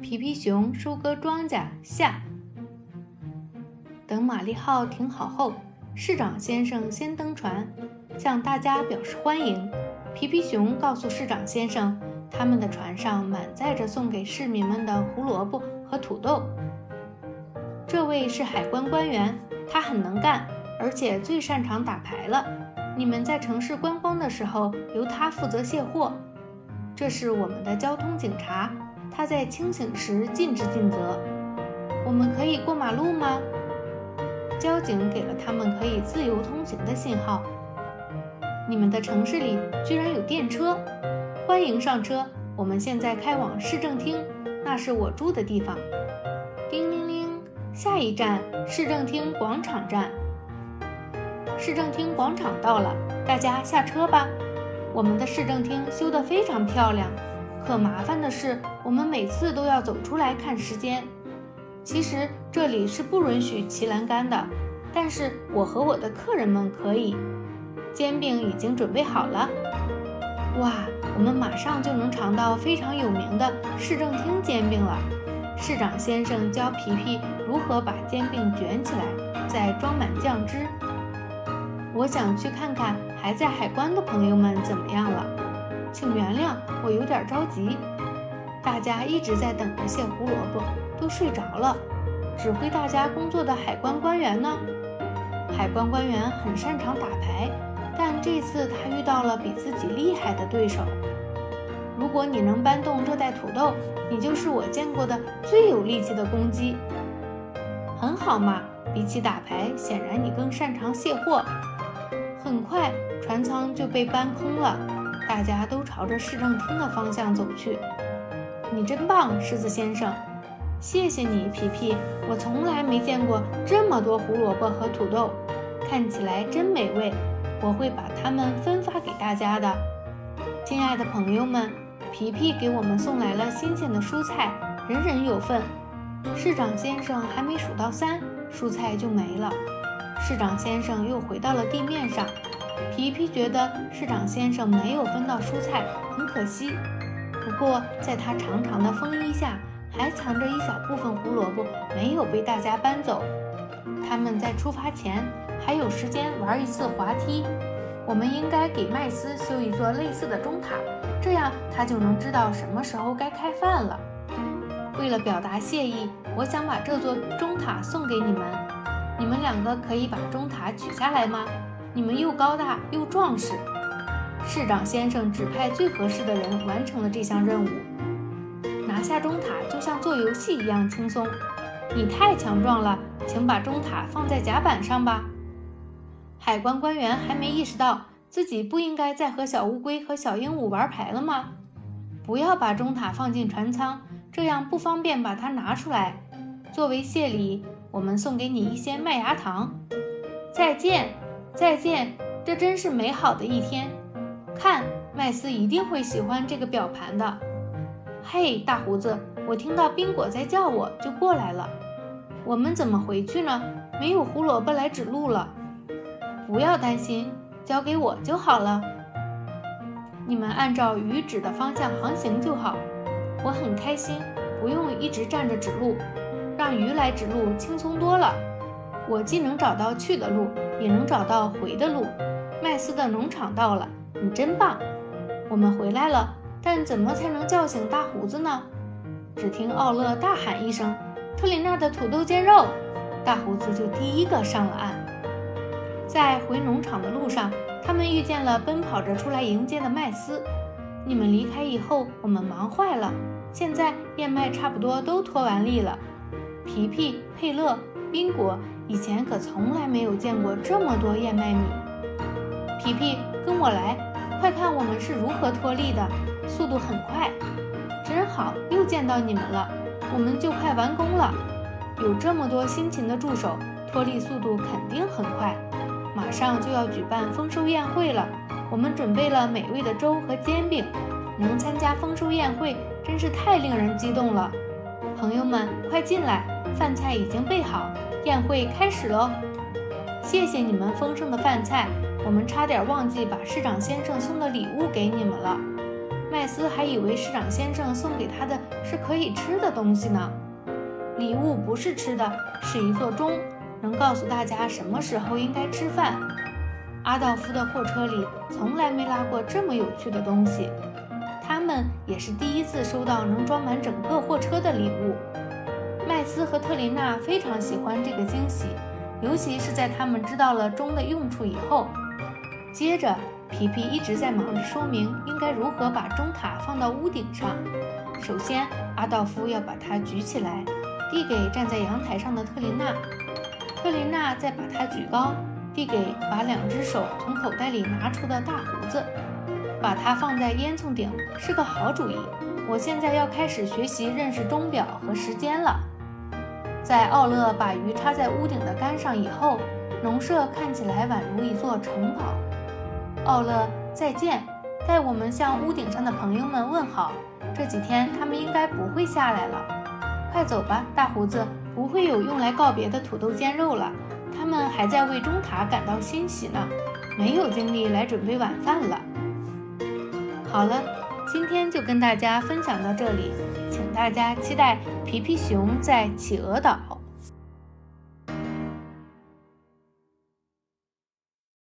皮皮熊收割庄稼下。等玛丽号停好后，市长先生先登船，向大家表示欢迎。皮皮熊告诉市长先生，他们的船上满载着送给市民们的胡萝卜和土豆。这位是海关官员，他很能干，而且最擅长打牌了。你们在城市观光的时候，由他负责卸货。这是我们的交通警察。他在清醒时尽职尽责。我们可以过马路吗？交警给了他们可以自由通行的信号。你们的城市里居然有电车，欢迎上车。我们现在开往市政厅，那是我住的地方。叮铃铃，下一站市政厅广场站。市政厅广场到了，大家下车吧。我们的市政厅修得非常漂亮。可麻烦的是，我们每次都要走出来看时间。其实这里是不允许骑栏杆的，但是我和我的客人们可以。煎饼已经准备好了。哇，我们马上就能尝到非常有名的市政厅煎饼了。市长先生教皮皮如何把煎饼卷起来，再装满酱汁。我想去看看还在海关的朋友们怎么样了。请原谅，我有点着急。大家一直在等着卸胡萝卜，都睡着了。指挥大家工作的海关官员呢？海关官员很擅长打牌，但这次他遇到了比自己厉害的对手。如果你能搬动这袋土豆，你就是我见过的最有力气的公鸡。很好嘛，比起打牌，显然你更擅长卸货。很快，船舱就被搬空了。大家都朝着市政厅的方向走去。你真棒，狮子先生！谢谢你，皮皮。我从来没见过这么多胡萝卜和土豆，看起来真美味。我会把它们分发给大家的。亲爱的朋友们，皮皮给我们送来了新鲜的蔬菜，人人有份。市长先生还没数到三，蔬菜就没了。市长先生又回到了地面上。皮皮觉得市长先生没有分到蔬菜，很可惜。不过，在他长长的风衣下，还藏着一小部分胡萝卜，没有被大家搬走。他们在出发前还有时间玩一次滑梯。我们应该给麦斯修一座类似的钟塔，这样他就能知道什么时候该开饭了。为了表达谢意，我想把这座钟塔送给你们。你们两个可以把钟塔取下来吗？你们又高大又壮实，市长先生指派最合适的人完成了这项任务。拿下钟塔就像做游戏一样轻松。你太强壮了，请把钟塔放在甲板上吧。海关官员还没意识到自己不应该再和小乌龟和小鹦鹉玩牌了吗？不要把钟塔放进船舱，这样不方便把它拿出来。作为谢礼，我们送给你一些麦芽糖。再见。再见，这真是美好的一天。看，麦斯一定会喜欢这个表盘的。嘿，大胡子，我听到宾果在叫我，就过来了。我们怎么回去呢？没有胡萝卜来指路了。不要担心，交给我就好了。你们按照鱼指的方向航行就好。我很开心，不用一直站着指路，让鱼来指路轻松多了。我既能找到去的路。也能找到回的路。麦斯的农场到了，你真棒！我们回来了，但怎么才能叫醒大胡子呢？只听奥勒大喊一声：“特里娜的土豆煎肉！”大胡子就第一个上了岸。在回农场的路上，他们遇见了奔跑着出来迎接的麦斯。你们离开以后，我们忙坏了。现在燕麦差不多都脱完粒了。皮皮、佩勒、宾果。以前可从来没有见过这么多燕麦米。皮皮，跟我来，快看我们是如何脱粒的，速度很快。真好，又见到你们了，我们就快完工了。有这么多辛勤的助手，脱粒速度肯定很快。马上就要举办丰收宴会了，我们准备了美味的粥和煎饼。能参加丰收宴会真是太令人激动了。朋友们，快进来，饭菜已经备好。宴会开始喽！谢谢你们丰盛的饭菜，我们差点忘记把市长先生送的礼物给你们了。麦斯还以为市长先生送给他的是可以吃的东西呢。礼物不是吃的，是一座钟，能告诉大家什么时候应该吃饭。阿道夫的货车里从来没拉过这么有趣的东西，他们也是第一次收到能装满整个货车的礼物。麦斯和特琳娜非常喜欢这个惊喜，尤其是在他们知道了钟的用处以后。接着，皮皮一直在忙着说明应该如何把钟塔放到屋顶上。首先，阿道夫要把它举起来。递给站在阳台上的特琳娜，特琳娜再把它举高，递给把两只手从口袋里拿出的大胡子，把它放在烟囱顶是个好主意。我现在要开始学习认识钟表和时间了。在奥勒把鱼插在屋顶的杆上以后，农舍看起来宛如一座城堡。奥勒，再见！代我们向屋顶上的朋友们问好。这几天他们应该不会下来了。快走吧，大胡子！不会有用来告别的土豆煎肉了。他们还在为钟塔感到欣喜呢，没有精力来准备晚饭了。好了，今天就跟大家分享到这里，请大家期待皮皮熊在企鹅岛。